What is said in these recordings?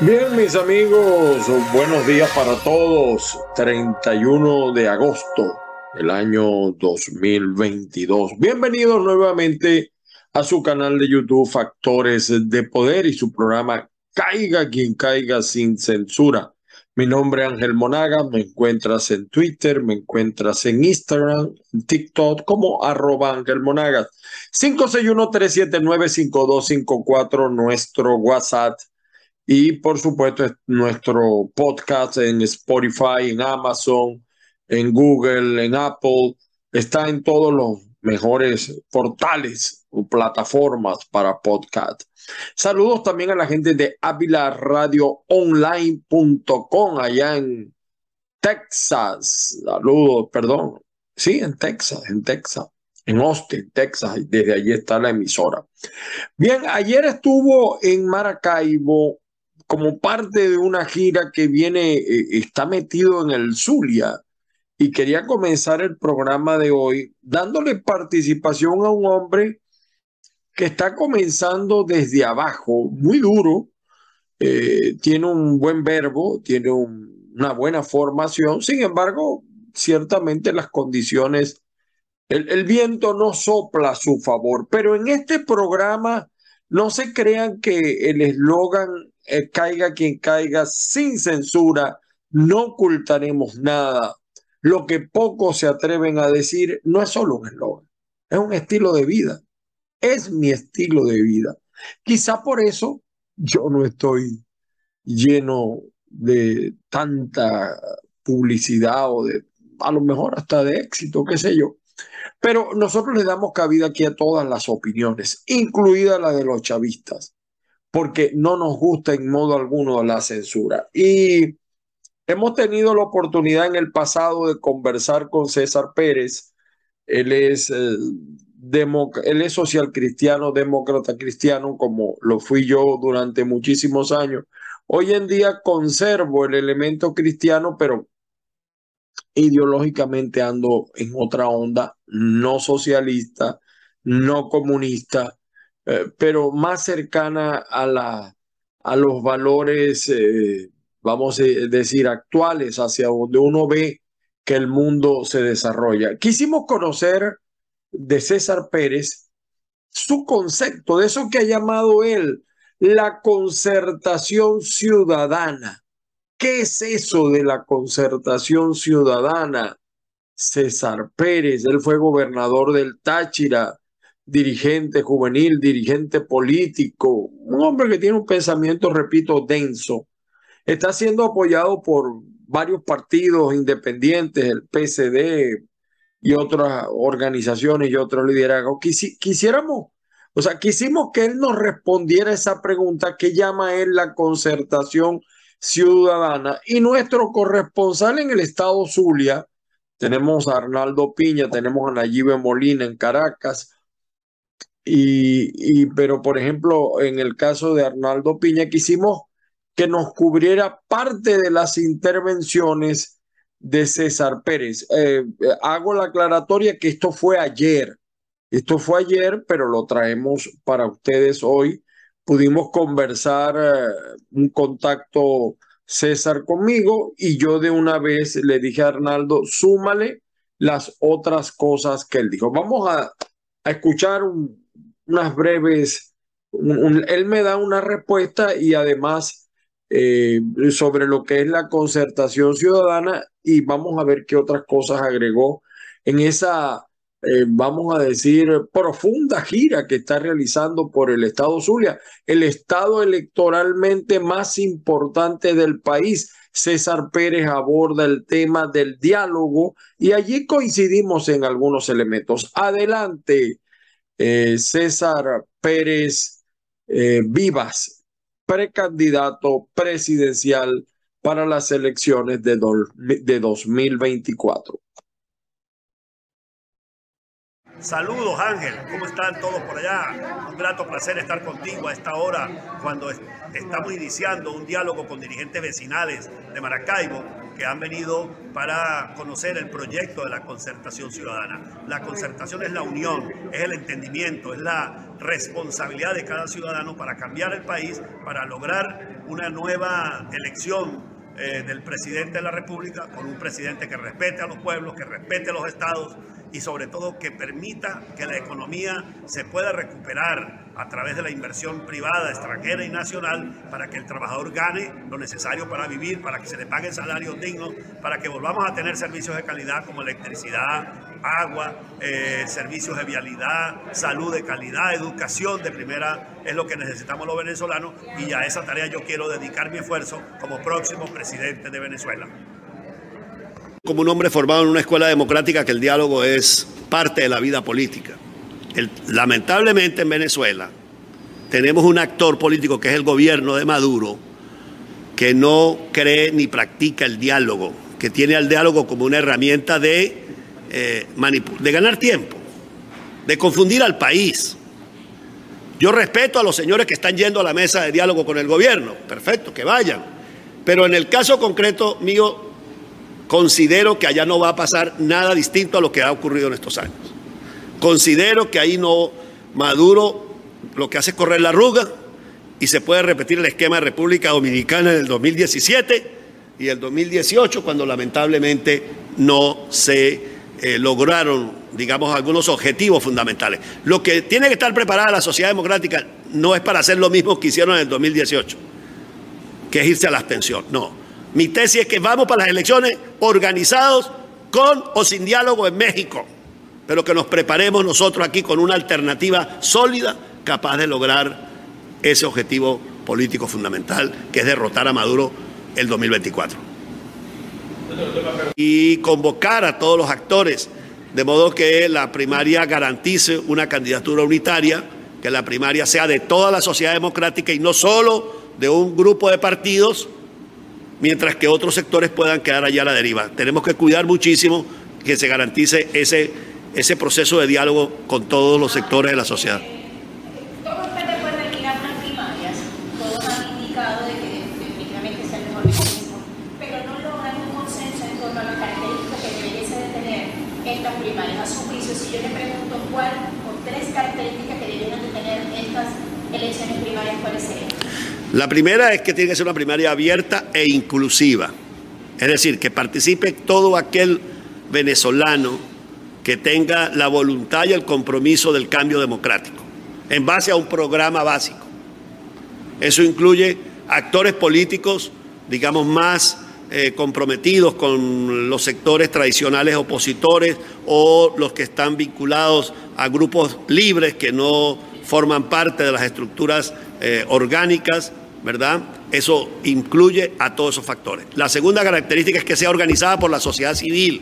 Bien, mis amigos, buenos días para todos. 31 de agosto del año 2022. Bienvenidos nuevamente a su canal de YouTube Factores de Poder y su programa Caiga quien caiga sin censura. Mi nombre es Ángel Monaga, me encuentras en Twitter, me encuentras en Instagram, TikTok como arroba Ángel Monagas. 561-379-5254, nuestro WhatsApp y por supuesto nuestro podcast en Spotify, en Amazon, en Google, en Apple, está en todos los mejores portales o plataformas para podcast. Saludos también a la gente de Online.com allá en Texas. Saludos, perdón. Sí, en Texas, en Texas, en Austin, Texas. Desde allí está la emisora. Bien, ayer estuvo en Maracaibo como parte de una gira que viene, eh, está metido en el Zulia. Y quería comenzar el programa de hoy dándole participación a un hombre que está comenzando desde abajo, muy duro, eh, tiene un buen verbo, tiene una buena formación, sin embargo, ciertamente las condiciones, el, el viento no sopla a su favor, pero en este programa no se crean que el eslogan eh, caiga quien caiga sin censura, no ocultaremos nada. Lo que pocos se atreven a decir no es solo un eslogan, es un estilo de vida. Es mi estilo de vida. Quizá por eso yo no estoy lleno de tanta publicidad o de, a lo mejor hasta de éxito, qué sé yo. Pero nosotros le damos cabida aquí a todas las opiniones, incluida la de los chavistas porque no nos gusta en modo alguno la censura. Y hemos tenido la oportunidad en el pasado de conversar con César Pérez. Él es, eh, él es social cristiano, demócrata cristiano, como lo fui yo durante muchísimos años. Hoy en día conservo el elemento cristiano, pero ideológicamente ando en otra onda, no socialista, no comunista, eh, pero más cercana a, a los valores, eh, vamos a decir, actuales, hacia donde uno ve que el mundo se desarrolla. Quisimos conocer de César Pérez su concepto, de eso que ha llamado él la concertación ciudadana. ¿Qué es eso de la concertación ciudadana? César Pérez, él fue gobernador del Táchira, dirigente juvenil, dirigente político, un hombre que tiene un pensamiento, repito, denso. Está siendo apoyado por varios partidos independientes, el PCD y otras organizaciones y otros liderazgos. quisiéramos, o sea, quisimos que él nos respondiera esa pregunta que llama él la concertación ciudadana. Y nuestro corresponsal en el estado Zulia, tenemos a Arnaldo Piña, tenemos a Nayibe Molina en Caracas, y, pero, por ejemplo, en el caso de Arnaldo Piña, quisimos que nos cubriera parte de las intervenciones de César Pérez. Eh, hago la aclaratoria que esto fue ayer. Esto fue ayer, pero lo traemos para ustedes hoy. Pudimos conversar eh, un contacto César conmigo y yo de una vez le dije a Arnaldo, súmale las otras cosas que él dijo. Vamos a, escuchar un, unas breves, él me da una respuesta y además eh, sobre lo que es la concertación ciudadana y vamos a ver qué otras cosas agregó en esa, eh, vamos a decir, profunda gira que está realizando por el Estado Zulia, el Estado electoralmente más importante del país. César Pérez aborda el tema del diálogo y allí coincidimos en algunos elementos. Adelante, eh, César Pérez eh, Vivas, precandidato presidencial para las elecciones de, de 2024. Saludos Ángel, ¿cómo están todos por allá? Un grato placer estar contigo a esta hora cuando estamos iniciando un diálogo con dirigentes vecinales de Maracaibo que han venido para conocer el proyecto de la concertación ciudadana. La concertación es la unión, es el entendimiento, es la responsabilidad de cada ciudadano para cambiar el país, para lograr una nueva elección eh, del presidente de la República, con un presidente que respete a los pueblos, que respete a los estados y sobre todo que permita que la economía se pueda recuperar a través de la inversión privada, extranjera y nacional para que el trabajador gane lo necesario para vivir, para que se le paguen salarios dignos, para que volvamos a tener servicios de calidad como electricidad, agua, eh, servicios de vialidad, salud de calidad, educación de primera, es lo que necesitamos los venezolanos y a esa tarea yo quiero dedicar mi esfuerzo como próximo presidente de Venezuela como un hombre formado en una escuela democrática que el diálogo es parte de la vida política. lamentablemente en Venezuela tenemos un actor político que es el gobierno de Maduro que no cree ni practica el diálogo, que tiene al diálogo como una herramienta de, eh, de ganar tiempo, de confundir al país. Yo respeto a los señores que están yendo a la mesa de diálogo con el gobierno, perfecto, que vayan. Pero en el caso concreto mío, Considero que allá no va a pasar nada distinto a lo que ha ocurrido en estos años. Considero que ahí no Maduro lo que hace es correr la arruga y se puede repetir el esquema de República Dominicana en el 2017 y el 2018 cuando lamentablemente no se eh, lograron, digamos, algunos objetivos fundamentales. Lo que tiene que estar preparada la sociedad democrática no es para hacer lo mismo que hicieron en el 2018, que es irse a la abstención, no mi tesis es que vamos para las elecciones organizados con o sin diálogo en México, pero que nos preparemos nosotros aquí con una alternativa sólida capaz de lograr ese objetivo político fundamental, que es derrotar a Maduro el 2024. Y convocar a todos los actores, de modo que la primaria garantice una candidatura unitaria, que la primaria sea de toda la sociedad democrática y no solo de un grupo de partidos mientras que otros sectores puedan quedar allá a la deriva. Tenemos que cuidar muchísimo que se garantice ese, ese proceso de diálogo con todos los sectores de la sociedad. Todos están de acuerdo en mirar las primarias, todos han indicado de que definitivamente es el mejor mecanismo, pero no logran un consenso en torno a las características que deberían de tener estas primarias. A su juicio, si yo le pregunto cuál o tres características que deberían de tener estas elecciones primarias, ¿cuáles serían? La primera es que tiene que ser una primaria abierta e inclusiva. Es decir, que participe todo aquel venezolano que tenga la voluntad y el compromiso del cambio democrático, en base a un programa básico. Eso incluye actores políticos, digamos, más eh, comprometidos con los sectores tradicionales opositores o los que están vinculados a grupos libres que no forman parte de las estructuras eh, orgánicas ¿verdad? Eso incluye a todos esos factores. La segunda característica es que sea organizada por la sociedad civil,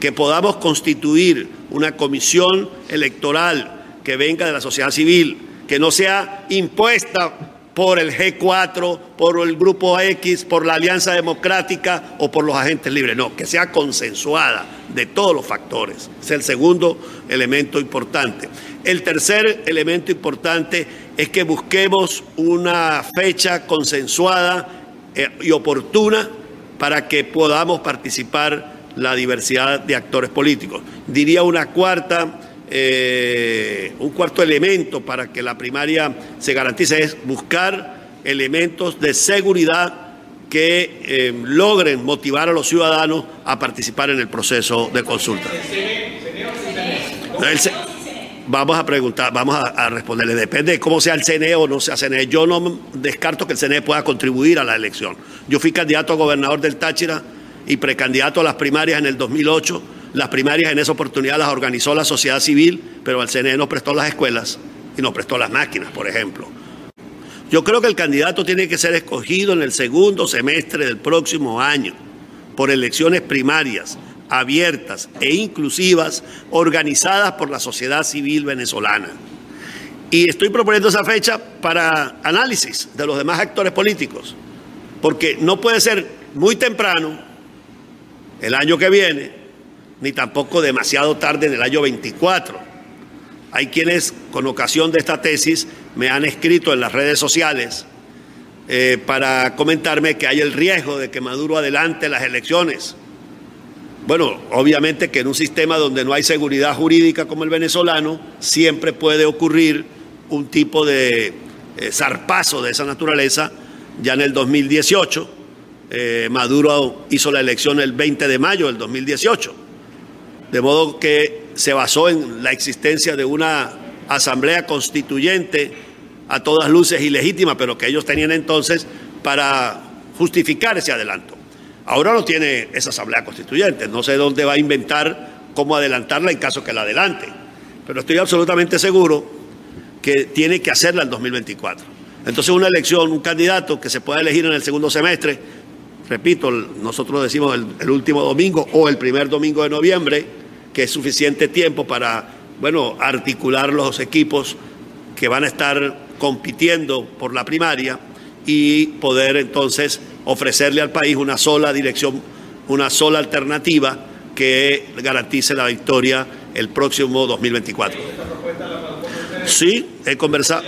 que podamos constituir una comisión electoral que venga de la sociedad civil, que no sea impuesta por el G4, por el Grupo X, por la Alianza Democrática o por los agentes libres. No, que sea consensuada de todos los factores. Es el segundo elemento importante. El tercer elemento importante es que busquemos una fecha consensuada eh, y oportuna para que podamos participar la diversidad de actores políticos. Diría una cuarta, eh, un cuarto elemento para que la primaria se garantice es buscar elementos de seguridad que eh, logren motivar a los ciudadanos a participar en el proceso de consulta. Vamos a preguntar, vamos a, responderle. Depende de cómo sea el CNE o no sea CNE. Yo no descarto que el CNE pueda contribuir a la elección. Yo fui candidato a gobernador del Táchira y precandidato a las primarias en el 2008. Las primarias en esa oportunidad las organizó la sociedad civil, pero al CNE nos prestó las escuelas y nos prestó las máquinas, por ejemplo. Yo creo que el candidato tiene que ser escogido en el segundo semestre del próximo año por elecciones primarias abiertas e inclusivas organizadas por la sociedad civil venezolana. Y estoy proponiendo esa fecha para análisis de los demás actores políticos, porque no puede ser muy temprano el año que viene, ni tampoco demasiado tarde en el año 24. Hay quienes con ocasión de esta tesis me han escrito en las redes sociales eh, para comentarme que hay el riesgo de que Maduro adelante las elecciones. Bueno, obviamente que en un sistema donde no hay seguridad jurídica como el venezolano, siempre puede ocurrir un tipo de eh, zarpazo de esa naturaleza. Ya en el 2018, eh, Maduro hizo la elección el 20 de mayo del 2018. De modo que se basó en la existencia de una asamblea constituyente a todas luces ilegítima, pero que ellos tenían entonces para justificar ese adelanto. Ahora no tiene esa asamblea constituyente, no sé dónde va a inventar cómo adelantarla en caso que la adelante, pero estoy absolutamente seguro que tiene que hacerla en 2024. Entonces una elección, un candidato que se pueda elegir en el segundo semestre, repito, nosotros decimos el, el último domingo o el primer domingo de noviembre, que es suficiente tiempo para, bueno, articular los equipos que van a estar compitiendo por la primaria y poder entonces ofrecerle al país una sola dirección, una sola alternativa que garantice la victoria el próximo 2024. Sí, he conversado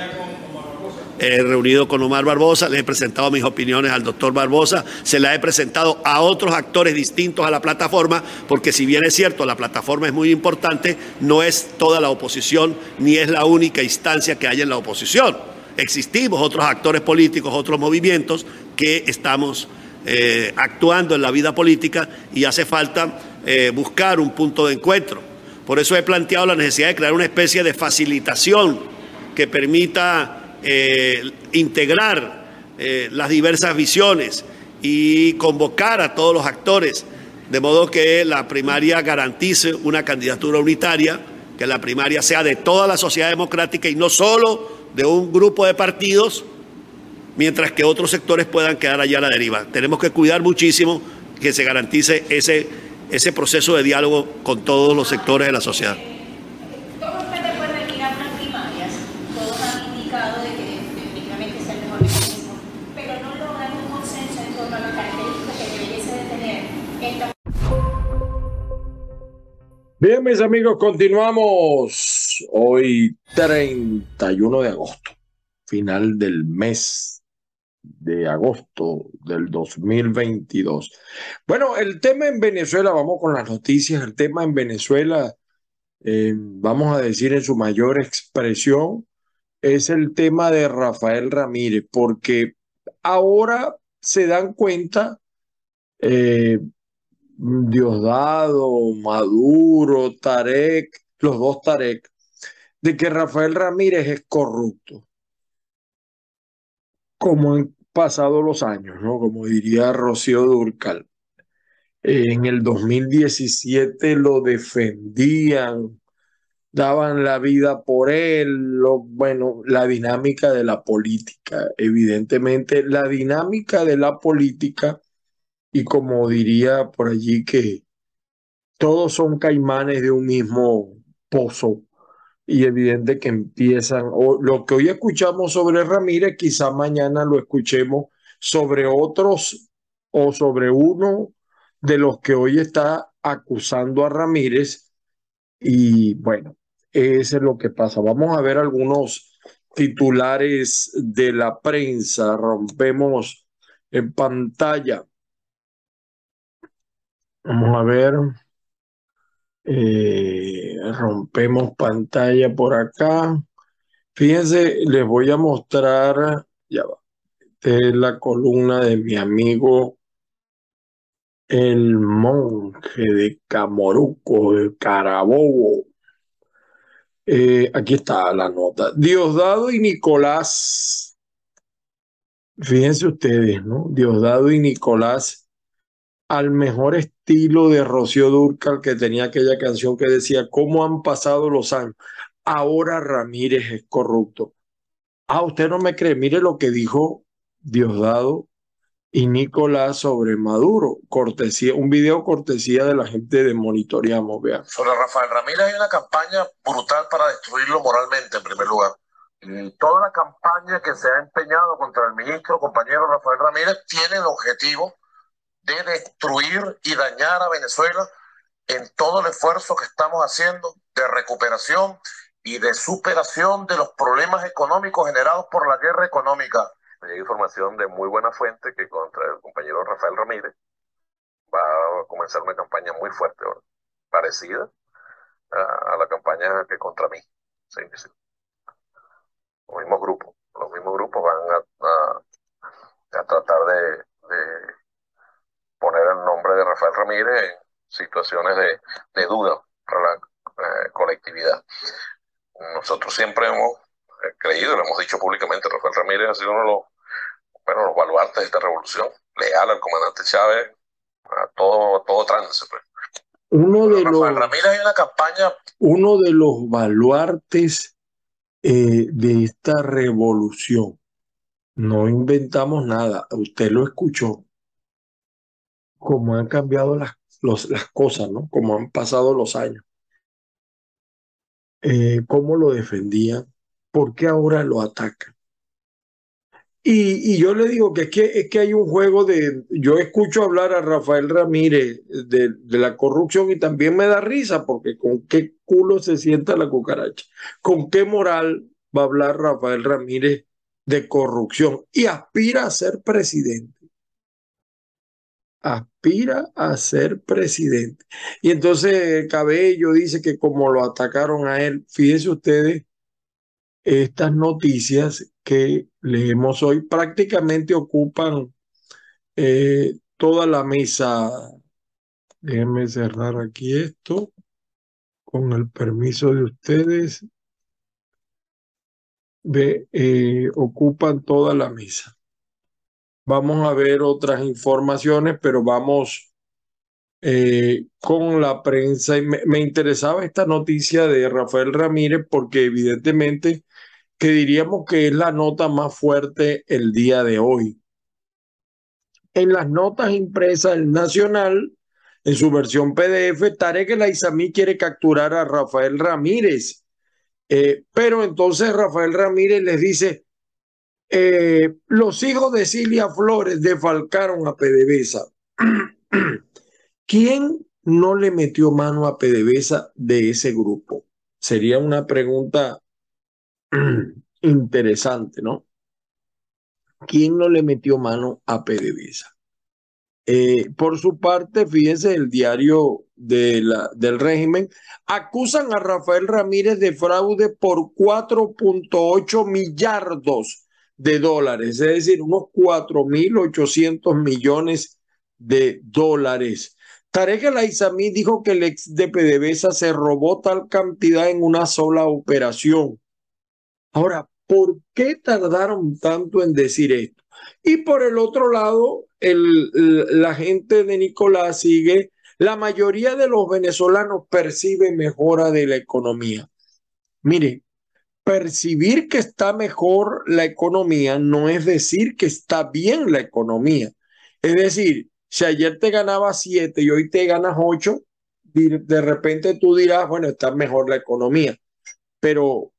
he reunido con Omar Barbosa, le he presentado mis opiniones al doctor Barbosa, se la he presentado a otros actores distintos a la plataforma, porque si bien es cierto, la plataforma es muy importante, no es toda la oposición ni es la única instancia que hay en la oposición. Existimos otros actores políticos, otros movimientos que estamos eh, actuando en la vida política y hace falta eh, buscar un punto de encuentro. Por eso he planteado la necesidad de crear una especie de facilitación que permita eh, integrar las diversas visiones y convocar a todos los actores, de modo que la primaria garantice una candidatura unitaria, que la primaria sea de toda la sociedad democrática y no solo de un grupo de partidos, mientras que otros sectores puedan quedar allá a la deriva. Tenemos que cuidar muchísimo que se garantice ese, ese proceso de diálogo con todos los sectores de la sociedad. Bien, mis amigos, continuamos hoy 31 de agosto, final del mes de agosto del 2022. Bueno, el tema en Venezuela, vamos con las noticias, el tema en Venezuela, eh, vamos a decir en su mayor expresión, es el tema de Rafael Ramírez, porque ahora se dan cuenta eh, Diosdado, Maduro, Tarek, los dos Tarek, de que Rafael Ramírez es corrupto. Como han pasado los años, ¿no? Como diría Rocío Durcal. En el 2017 lo defendían, daban la vida por él, lo, bueno, la dinámica de la política. Evidentemente, la dinámica de la política y como diría por allí que todos son caimanes de un mismo pozo y evidente que empiezan, o lo que hoy escuchamos sobre Ramírez, quizá mañana lo escuchemos sobre otros o sobre uno de los que hoy está acusando a Ramírez y bueno, eso es lo que pasa. Vamos a ver algunos titulares de la prensa, rompemos en pantalla. Vamos a ver. Eh, rompemos pantalla por acá. Fíjense, les voy a mostrar, ya va, esta es la columna de mi amigo el monje de Camoruco, de Carabobo. Eh, aquí está la nota. Diosdado y Nicolás, fíjense ustedes, ¿no? Diosdado y Nicolás al mejor estilo de Rocío Durcal, que tenía aquella canción que decía, ¿cómo han pasado los años? Ahora Ramírez es corrupto. Ah, usted no me cree, mire lo que dijo Diosdado y Nicolás sobre Maduro, cortesía, un video cortesía de la gente de Monitoreamos, vean. Sobre Rafael Ramírez hay una campaña brutal para destruirlo moralmente, en primer lugar. Toda la campaña que se ha empeñado contra el ministro, compañero Rafael Ramírez, tiene el objetivo de destruir y dañar a Venezuela en todo el esfuerzo que estamos haciendo de recuperación y de superación de los problemas económicos generados por la guerra económica hay información de muy buena fuente que contra el compañero Rafael Ramírez va a comenzar una campaña muy fuerte ahora, parecida a, la campaña que contra mí. Los mismos grupos, los mismos grupos van a, a, tratar de, poner el nombre de Rafael Ramírez en situaciones de, de duda para la eh, colectividad. Nosotros siempre hemos eh, creído, lo hemos dicho públicamente, Rafael Ramírez ha sido uno de los, bueno, los baluartes de esta revolución, leal al comandante Chávez, a todo, todo trance. Pues. Uno de los, Ramírez hay una campaña. Uno de los baluartes eh, de esta revolución. No inventamos nada, usted lo escuchó. Cómo han cambiado las, las cosas, ¿no? Cómo han pasado los años. Eh, cómo lo defendían, por qué ahora lo atacan. Y, yo le digo que es, que es que hay un juego de, yo escucho hablar a Rafael Ramírez de, de, la corrupción y también me da risa porque con qué culo se sienta la cucaracha, con qué moral va a hablar Rafael Ramírez de corrupción y aspira a ser presidente. Aspira a ser presidente. Y entonces Cabello dice que como lo atacaron a él, fíjense ustedes estas noticias que leemos hoy prácticamente ocupan eh, toda la mesa. Déjenme cerrar aquí esto con el permiso de ustedes. Eh, ocupan toda la mesa. Vamos a ver otras informaciones, pero vamos eh, con la prensa. Y me, interesaba esta noticia de Rafael Ramírez porque evidentemente que diríamos que es la nota más fuerte el día de hoy. En las notas impresas el Nacional, en su versión PDF, Tarek El Aizamí quiere capturar a Rafael Ramírez. Eh, pero entonces Rafael Ramírez les dice, eh, los hijos de Cilia Flores defalcaron a PDVSA. ¿Quién no le metió mano a PDVSA de ese grupo? Sería una pregunta interesante, ¿no? ¿Quién no le metió mano a PDVSA? Eh, por su parte, fíjense, el diario del régimen acusan a Rafael Ramírez de fraude por 4.8 millardos de dólares, es decir, unos 4.800 millones de dólares. Tarek El Aizamí dijo que el ex de PDVSA se robó tal cantidad en una sola operación. Ahora, ¿por qué tardaron tanto en decir esto? Y por el otro lado, el, la gente de Nicolás sigue, la mayoría de los venezolanos percibe mejora de la economía. Mire, percibir que está mejor la economía no es decir que está bien la economía. Es decir, si ayer te ganaba siete y hoy te ganas ocho, de repente tú dirás, bueno, está mejor la economía. Pero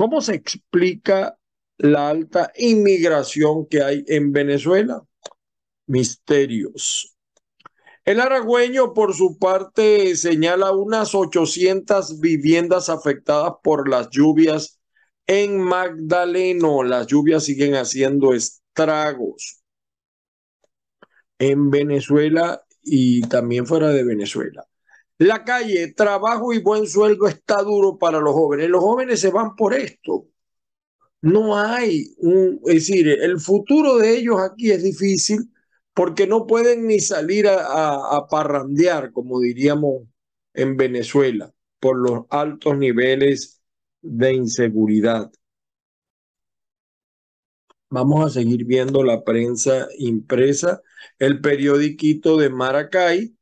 ¿Cómo se explica la alta inmigración que hay en Venezuela? Misterios. El aragüeño, por su parte, señala unas 800 viviendas afectadas por las lluvias en Magdaleno. Las lluvias siguen haciendo estragos en Venezuela y también fuera de Venezuela. La calle, trabajo y buen sueldo está duro para los jóvenes. Los jóvenes se van por esto. No hay un, es decir, el futuro de ellos aquí es difícil porque no pueden ni salir a, parrandear, como diríamos en Venezuela, por los altos niveles de inseguridad. Vamos a seguir viendo la prensa impresa, el periodiquito de Maracay,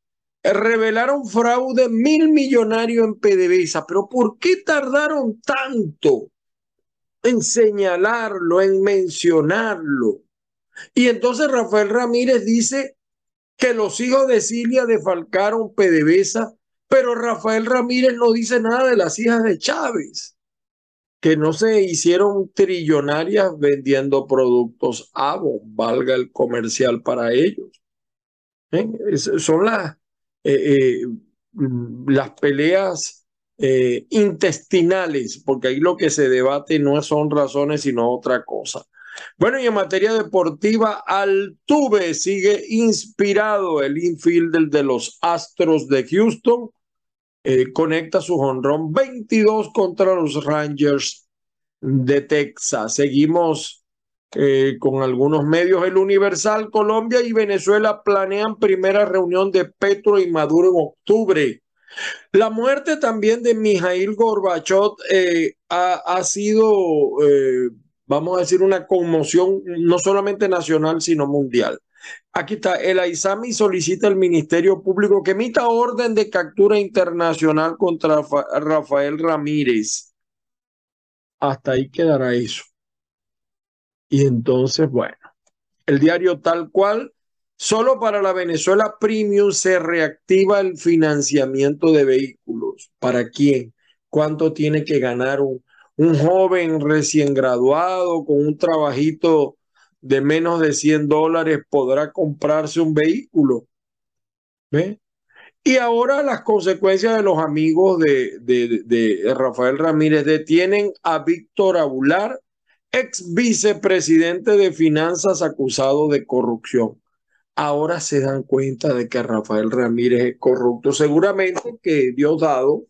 revelaron fraude mil millonarios en PDVSA. Pero ¿por qué tardaron tanto en señalarlo, en mencionarlo? Y entonces Rafael Ramírez dice que los hijos de Cilia defalcaron PDVSA, pero Rafael Ramírez no dice nada de las hijas de Chávez, que no se hicieron trillonarias vendiendo productos Avon, valga el comercial para ellos. ¿Eh? Son las eh, eh, mm, las peleas eh, intestinales, porque ahí lo que se debate no son razones, sino otra cosa. Bueno, y en materia deportiva, Altuve sigue inspirado. El infielder de los Astros de Houston eh, conecta su honrón 22 contra los Rangers de Texas. Seguimos eh, con algunos medios. El Universal, Colombia y Venezuela planean primera reunión de Petro y Maduro en octubre. La muerte también de Mijail Gorbachev eh, ha, sido, eh, vamos a decir, una conmoción no solamente nacional, sino mundial. Aquí está, el Aizami solicita al Ministerio Público que emita orden de captura internacional contra Rafael Ramírez. Hasta ahí quedará eso. Y entonces, bueno, el diario tal cual Solo para la Venezuela Premium se reactiva el financiamiento de vehículos. ¿Para quién? ¿Cuánto tiene que ganar un, un joven recién graduado con un trabajito de menos de 100 dólares podrá comprarse un vehículo? ¿Ve? Y ahora las consecuencias de los amigos de, de, de Rafael Ramírez detienen a Víctor Abular, ex vicepresidente de finanzas acusado de corrupción ahora se dan cuenta de que Rafael Ramírez es corrupto. Seguramente que Dios dado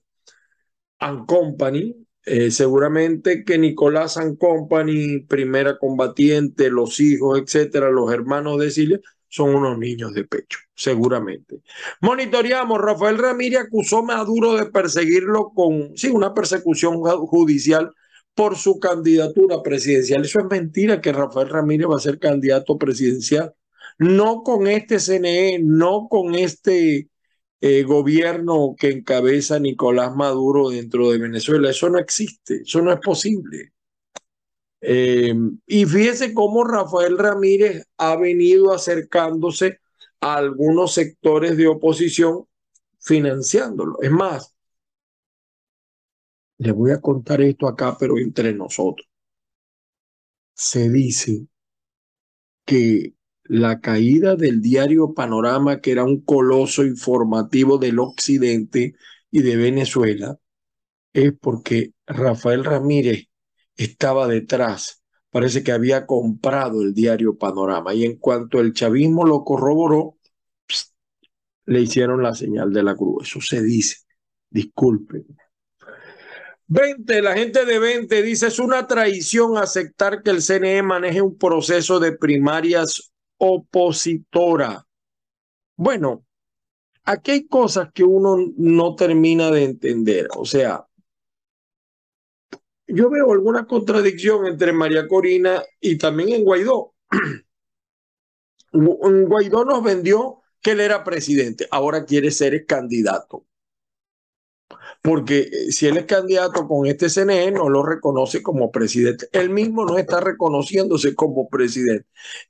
and Company, eh, seguramente que Nicolás and Company, primera combatiente, los hijos, etcétera, los hermanos de Silvia, son unos niños de pecho, seguramente. Monitoreamos, Rafael Ramírez acusó a Maduro de perseguirlo con, sí, una persecución judicial por su candidatura presidencial. Eso es mentira que Rafael Ramírez va a ser candidato presidencial no con este CNE, no con este eh, gobierno que encabeza Nicolás Maduro dentro de Venezuela. Eso no existe, eso no es posible. Eh, y fíjese cómo Rafael Ramírez ha venido acercándose a algunos sectores de oposición financiándolo. Es más, le voy a contar esto acá, pero entre nosotros. Se dice que la caída del diario Panorama, que era un coloso informativo del occidente y de Venezuela, es porque Rafael Ramírez estaba detrás. Parece que había comprado el diario Panorama y en cuanto el chavismo lo corroboró, le hicieron la señal de la cruz. Eso se dice. Disculpen. 20, la gente de 20 dice, es una traición aceptar que el CNE maneje un proceso de primarias opositora. Bueno, aquí hay cosas que uno no termina de entender. O sea, yo veo alguna contradicción entre María Corina y también en Guaidó. Guaidó nos vendió que él era presidente, ahora quiere ser candidato porque eh, si él es candidato con este CNE, no lo reconoce como presidente. Él mismo no está reconociéndose como presidente.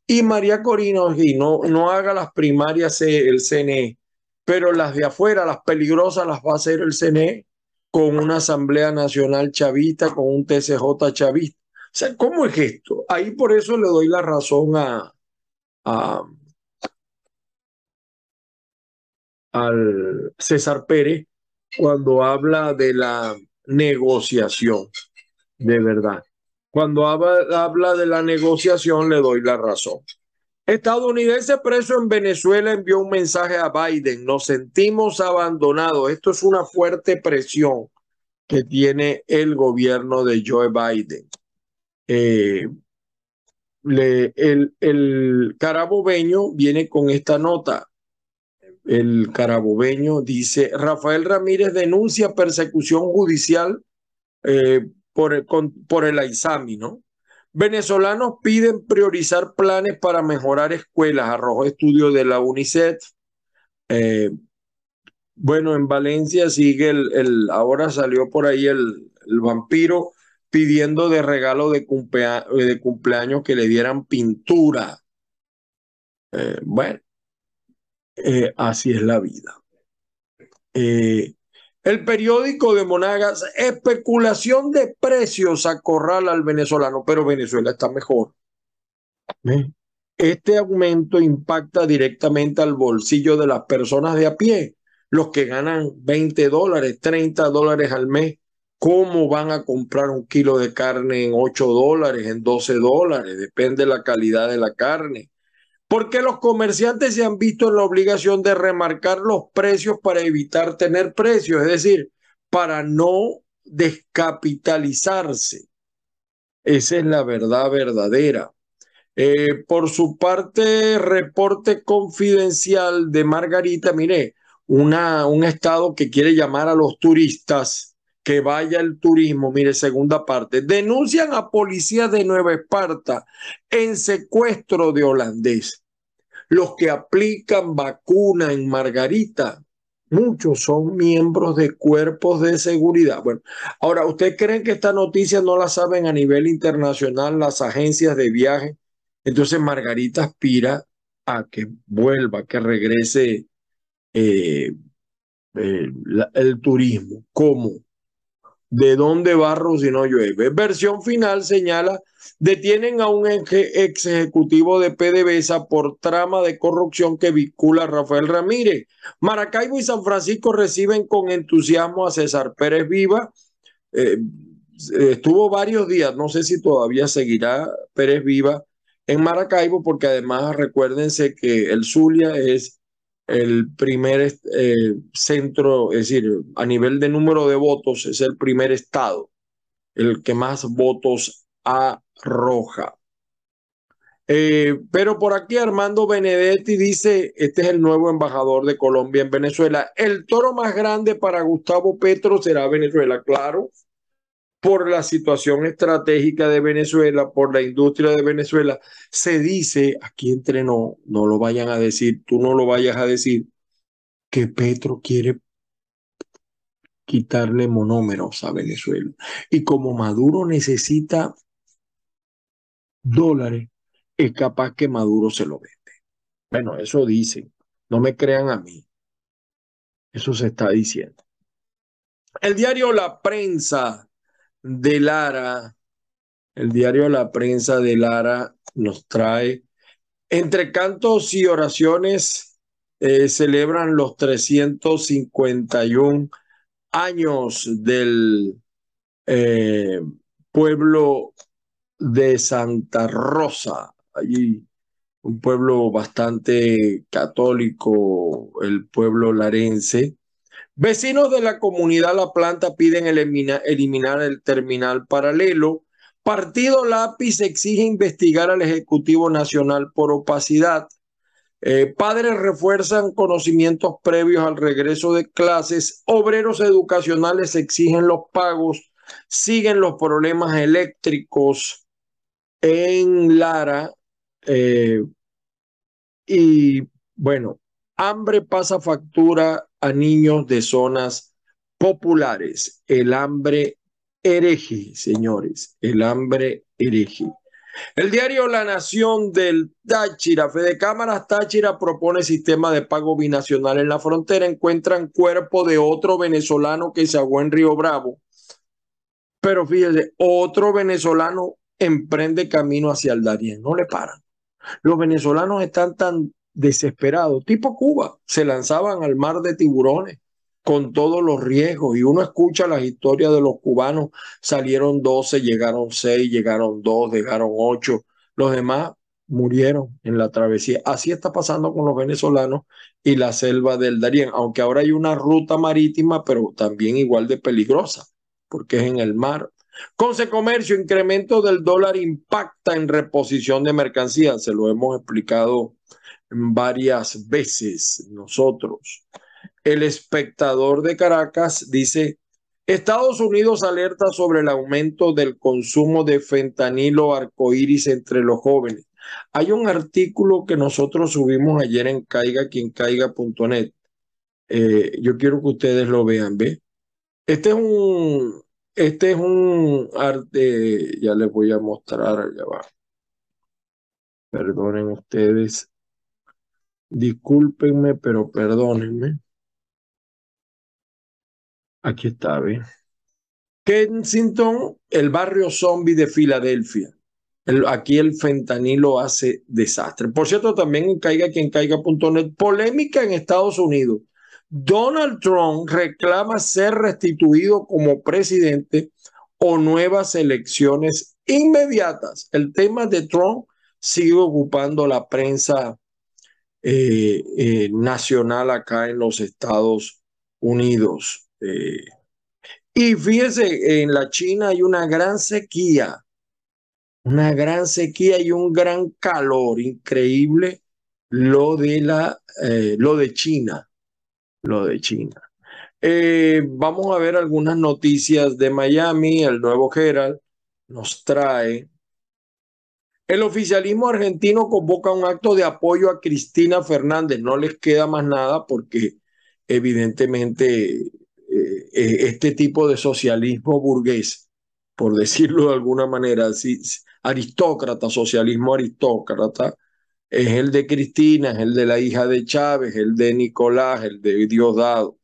Y María Corina, no, no haga las primarias el CNE, pero las de afuera, las peligrosas, las va a hacer el CNE con una Asamblea Nacional chavista, con un TCJ chavista. O sea, ¿cómo es esto? Ahí por eso le doy la razón a, a al César Pérez, cuando habla de la negociación, de verdad. Cuando habla, de la negociación, le doy la razón. Estadounidense preso en Venezuela envió un mensaje a Biden. Nos sentimos abandonados. Esto es una fuerte presión que tiene el gobierno de Joe Biden. Eh, el, el carabobeño viene con esta nota el carabobeño, dice, Rafael Ramírez denuncia persecución judicial eh, por, el, por el AISAMI, ¿no? Venezolanos piden priorizar planes para mejorar escuelas, arrojó estudio de la UNICEF. Eh, bueno, en Valencia sigue el, el, ahora salió por ahí el, el vampiro pidiendo de regalo de, de, cumpleaños que le dieran pintura. Eh, bueno, eh, así es la vida. Eh, el periódico de Monagas, especulación de precios acorrala al venezolano, pero Venezuela está mejor. Este aumento impacta directamente al bolsillo de las personas de a pie, los que ganan 20 dólares, 30 dólares al mes, ¿Cómo van a comprar un kilo de carne en 8 dólares, en 12 dólares? Depende de la calidad de la carne. Porque los comerciantes se han visto en la obligación de remarcar los precios para evitar tener precios, es decir, para no descapitalizarse. Esa es la verdad verdadera. Eh, por su parte, reporte confidencial de Margarita, mire, una, un estado que quiere llamar a los turistas que vaya el turismo, mire, segunda parte, denuncian a policías de Nueva Esparta en secuestro de holandés. Los que aplican vacuna en Margarita, muchos son miembros de cuerpos de seguridad. Bueno, ahora, ¿ustedes creen que esta noticia no la saben a nivel internacional las agencias de viaje? Entonces Margarita aspira a que vuelva, que regrese eh, eh, el turismo. ¿Cómo? ¿De dónde barro si no llueve? Versión final señala, detienen a un ex ejecutivo de PDVSA por trama de corrupción que vincula a Rafael Ramírez. Maracaibo y San Francisco reciben con entusiasmo a César Pérez Viva. Eh, estuvo varios días, no sé si todavía seguirá Pérez Viva en Maracaibo, porque además recuérdense que el Zulia es el primer eh, centro, es decir, a nivel de número de votos, es el primer estado, el que más votos arroja. Eh, pero por aquí Armando Benedetti dice, este es el nuevo embajador de Colombia en Venezuela. El toro más grande para Gustavo Petro será Venezuela, claro por la situación estratégica de Venezuela, por la industria de Venezuela, se dice, aquí entre no, no lo vayan a decir, tú no lo vayas a decir, que Petro quiere quitarle monómeros a Venezuela. Y como Maduro necesita dólares, es capaz que Maduro se lo vende. Bueno, eso dicen, no me crean a mí. Eso se está diciendo. El diario La Prensa de Lara, el diario La Prensa de Lara nos trae, entre cantos y oraciones, eh, celebran los 351 años del eh, pueblo de Santa Rosa, allí un pueblo bastante católico, el pueblo larense, Vecinos de la comunidad La Planta piden eliminar el terminal paralelo. Partido Lápiz exige investigar al Ejecutivo Nacional por opacidad. Eh, padres refuerzan conocimientos previos al regreso de clases. Obreros educacionales exigen los pagos. Siguen los problemas eléctricos en Lara. Eh, y bueno, hambre pasa factura a niños de zonas populares. El hambre hereje, señores, el hambre hereje. El diario La Nación del Táchira, Fede Cámaras Táchira propone sistema de pago binacional en la frontera. Encuentran cuerpo de otro venezolano que se ahogó en Río Bravo. Pero fíjese, otro venezolano emprende camino hacia el Darién. No le paran. Los venezolanos están tan desesperado, tipo Cuba, se lanzaban al mar de tiburones con todos los riesgos y uno escucha las historias de los cubanos, salieron 12, llegaron 6, llegaron 2, llegaron 8, los demás murieron en la travesía. Así está pasando con los venezolanos y la selva del Darién, aunque ahora hay una ruta marítima, pero también igual de peligrosa, porque es en el mar. Conce Comercio, incremento del dólar impacta en reposición de mercancías, se lo hemos explicado varias veces nosotros. El espectador de Caracas dice, Estados Unidos alerta sobre el aumento del consumo de fentanilo arcoíris entre los jóvenes. Hay un artículo que nosotros subimos ayer en caiga quien caiga.net. Eh, yo quiero que ustedes lo vean, ¿ve? Este es un, este es un arte, ya les voy a mostrar, ya va. Perdonen ustedes. Discúlpenme, pero perdónenme. Aquí está, ¿ve? Kensington, el barrio zombie de Filadelfia. aquí el fentanilo hace desastre. Por cierto, también en caiga quien caiga.net, polémica en Estados Unidos. Donald Trump reclama ser restituido como presidente o nuevas elecciones inmediatas. El tema de Trump sigue ocupando la prensa eh, eh, nacional acá en los Estados Unidos. Eh, y fíjese, en la China hay una gran sequía, una gran sequía y un gran calor increíble lo de la, lo de China, lo de China. vamos a ver algunas noticias de Miami. El nuevo Herald nos trae el oficialismo argentino convoca un acto de apoyo a Cristina Fernández. No les queda más nada porque evidentemente eh, eh, este tipo de socialismo burgués, por decirlo de alguna manera, aristócrata, socialismo aristócrata, es el de Cristina, es el de la hija de Chávez, el de Nicolás, el de Diosdado.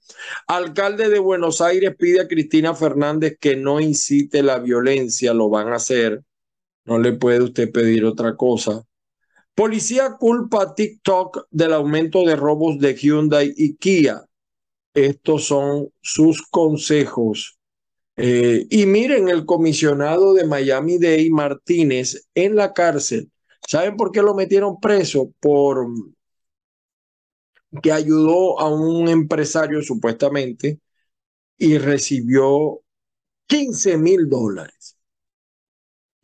Alcalde de Buenos Aires pide a Cristina Fernández que no incite la violencia, lo van a hacer no le puede usted pedir otra cosa. Policía culpa a TikTok del aumento de robos de Hyundai y Kia. Estos son sus consejos. Eh, y miren, el comisionado de Miami Dade Martínez en la cárcel. ¿Saben por qué lo metieron preso? Por que ayudó a un empresario supuestamente y recibió 15 mil dólares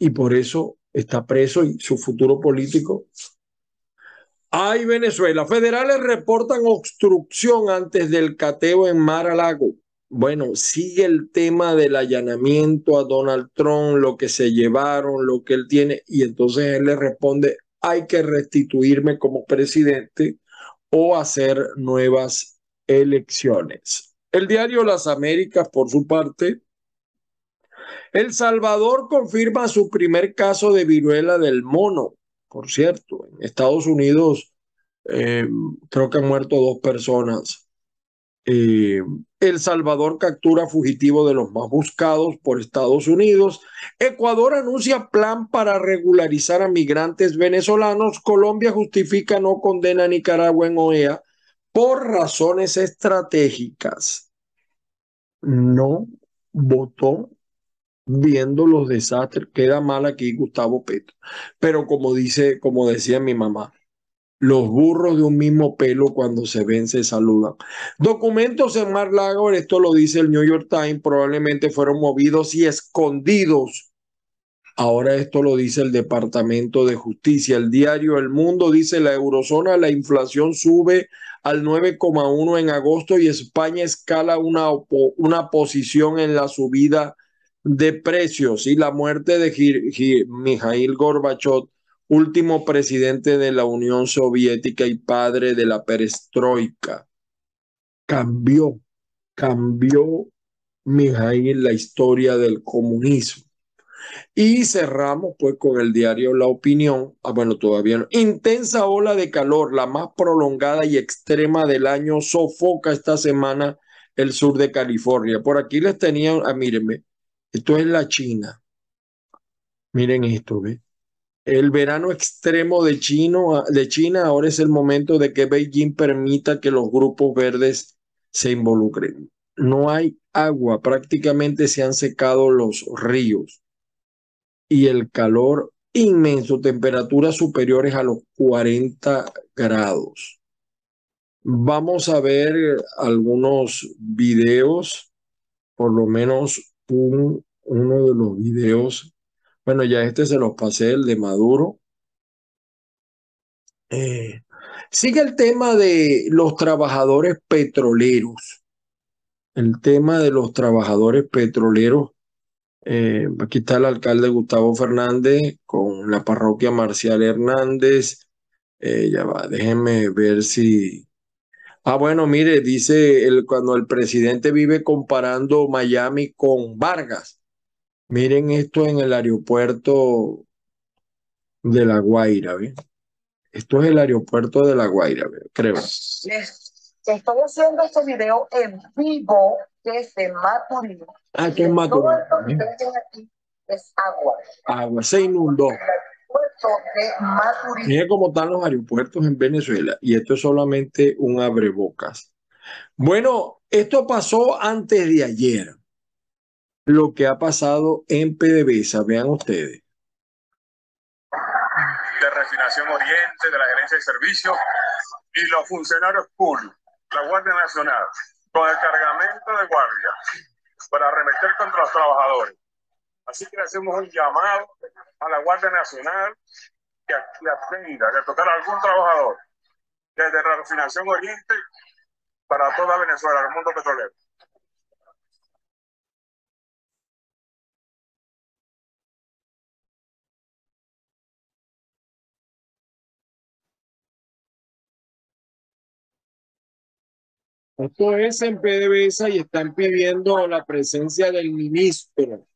y por eso está preso y su futuro político. Ay, Venezuela. Federales reportan obstrucción antes del cateo en Mar a Lago. Bueno, sigue el tema del allanamiento a Donald Trump, lo que se llevaron, lo que él tiene, y entonces él le responde, hay que restituirme como presidente o hacer nuevas elecciones. El diario Las Américas, por su parte, el Salvador confirma su primer caso de viruela del mono. Por cierto, en Estados Unidos eh, creo que han muerto dos personas. Eh, el Salvador captura fugitivo de los más buscados por Estados Unidos. Ecuador anuncia plan para regularizar a migrantes venezolanos. Colombia justifica no condena a Nicaragua en OEA por razones estratégicas. No votó viendo los desastres. Queda mal aquí Gustavo Petro. Pero como dice, como decía mi mamá, los burros de un mismo pelo cuando se ven se saludan. Documentos en Mar Lago, esto lo dice el New York Times, probablemente fueron movidos y escondidos. Ahora esto lo dice el Departamento de Justicia. El diario El Mundo dice la eurozona, la inflación sube al 9,1 en agosto y España escala una, una posición en la subida de precios y la muerte de Mikhail Gorbachev, último presidente de la Unión Soviética y padre de la perestroika. Cambió, cambió Mikhail la historia del comunismo. Y cerramos pues con el diario La Opinión. Ah, bueno, todavía no. Intensa ola de calor, la más prolongada y extrema del año, sofoca esta semana el sur de California. Por aquí les tenía, ah, mírenme, esto es la China. Miren esto, ¿ve? El verano extremo de, de China ahora es el momento de que Beijing permita que los grupos verdes se involucren. No hay agua, prácticamente se han secado los ríos y el calor inmenso, temperaturas superiores a los 40 grados. Vamos a ver algunos videos, por lo menos uno de los videos, bueno, ya este se los pasé, el de Maduro. Eh, sigue el tema de los trabajadores petroleros. El tema de los trabajadores petroleros. Eh, aquí está el alcalde Gustavo Fernández con la parroquia Marcial Hernández. Eh, ya va, déjenme ver si, Ah, bueno, mire, dice el, cuando el presidente vive comparando Miami con Vargas. Miren esto en el aeropuerto de La Guaira, ¿ve? Esto es el aeropuerto de La Guaira, creo. estoy haciendo este video en vivo desde Maturín. Ah, que es Maturín. Todo esto que aquí es agua. Agua, se inundó. Mire cómo están los aeropuertos en Venezuela y esto es solamente un abrebocas. Bueno, esto pasó antes de ayer. Lo que ha pasado en PDVSA, vean ustedes. De Refinación Oriente, de la Gerencia de Servicios y los funcionarios públicos, la Guardia Nacional, con el cargamento de guardia para arremeter contra los trabajadores. Así que hacemos un llamado a la Guardia Nacional que, atenda, que tocar a algún trabajador desde la refinación Oriente para toda Venezuela, el mundo petrolero. Esto es en PDVSA y están pidiendo la presencia del ministro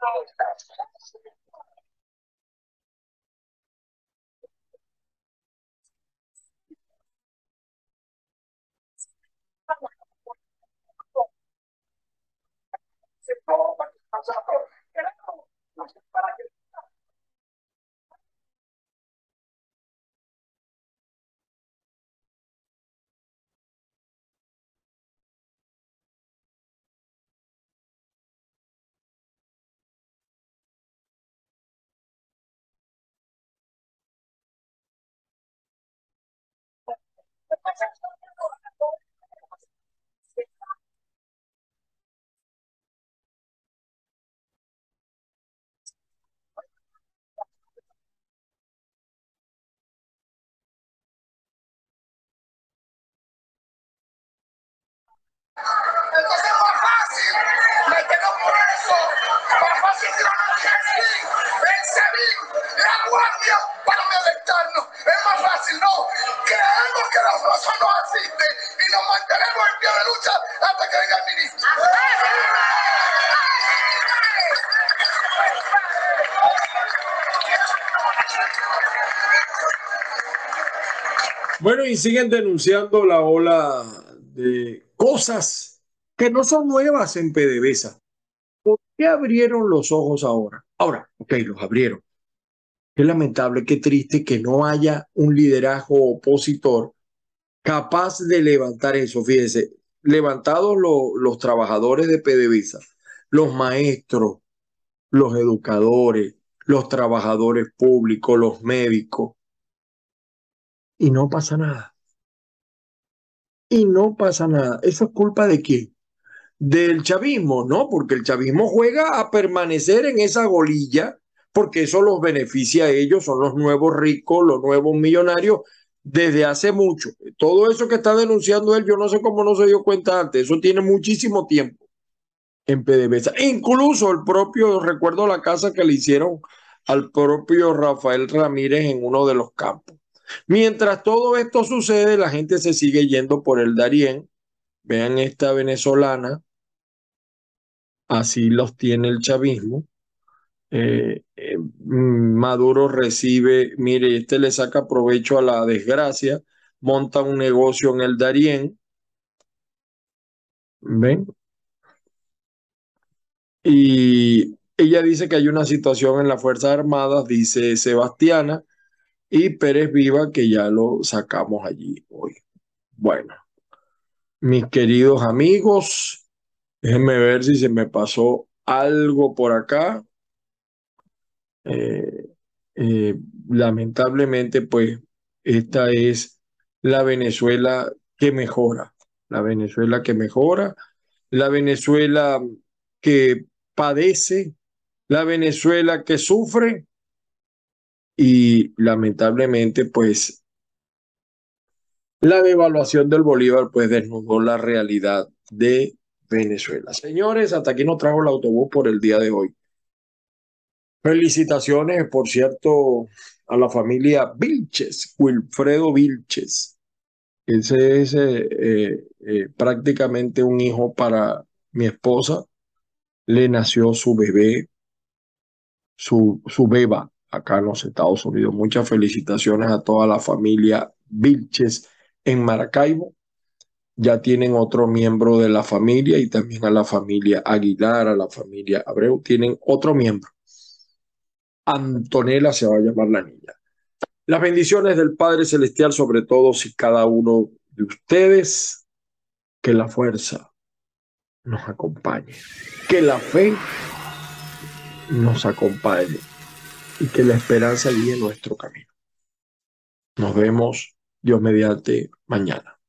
Entonces es y nos mantenemos en pie de lucha hasta que venga el ministro. Bueno, y siguen denunciando la ola de cosas que no son nuevas en PDVSA. ¿Por qué abrieron los ojos ahora? Ahora, ok, los abrieron. Qué lamentable, qué triste que no haya un liderazgo opositor capaz de levantar eso. Fíjese, levantados los trabajadores de PDVSA, los maestros, los educadores, los trabajadores públicos, los médicos, y no pasa nada. Y no pasa nada. ¿Eso es culpa de quién? Del chavismo, ¿no? Porque el chavismo juega a permanecer en esa golilla, porque eso los beneficia a ellos, son los nuevos ricos, los nuevos millonarios, desde hace mucho. Todo eso que está denunciando él, yo no sé cómo no se dio cuenta antes, eso tiene muchísimo tiempo en PDVSA. Incluso el propio, recuerdo la casa que le hicieron al propio Rafael Ramírez en uno de los campos. Mientras todo esto sucede, la gente se sigue yendo por el Darién. Vean esta venezolana, así los tiene el chavismo. Eh, Maduro recibe, mire, este le saca provecho a la desgracia, monta un negocio en el Darién. ¿Ven? Y ella dice que hay una situación en las Fuerzas Armadas, dice Sebastiana, y Pérez Viva, que ya lo sacamos allí hoy. Bueno, mis queridos amigos, déjenme ver si se me pasó algo por acá. Eh, eh, lamentablemente, pues, esta es la Venezuela que mejora. la Venezuela que mejora, la Venezuela que padece, la Venezuela que sufre y lamentablemente pues la devaluación del Bolívar pues desnudó la realidad de Venezuela. Señores, hasta aquí nos trajo el autobús por el día de hoy. Felicitaciones, por cierto, a la familia Vilches, Wilfredo Vilches. Ese es eh, eh, eh, prácticamente un hijo para mi esposa. Le nació su bebé, su, su beba acá en los Estados Unidos. Muchas felicitaciones a toda la familia Vilches en Maracaibo. Ya tienen otro miembro de la familia y también a la familia Aguilar, a la familia Abreu. Tienen otro miembro. Antonella se va a llamar la niña. Las bendiciones del Padre Celestial sobre todos y cada uno de ustedes. Que la fuerza nos acompañe. Que la fe nos acompañe. Y que la esperanza guíe nuestro camino. Nos vemos, Dios mediante, mañana.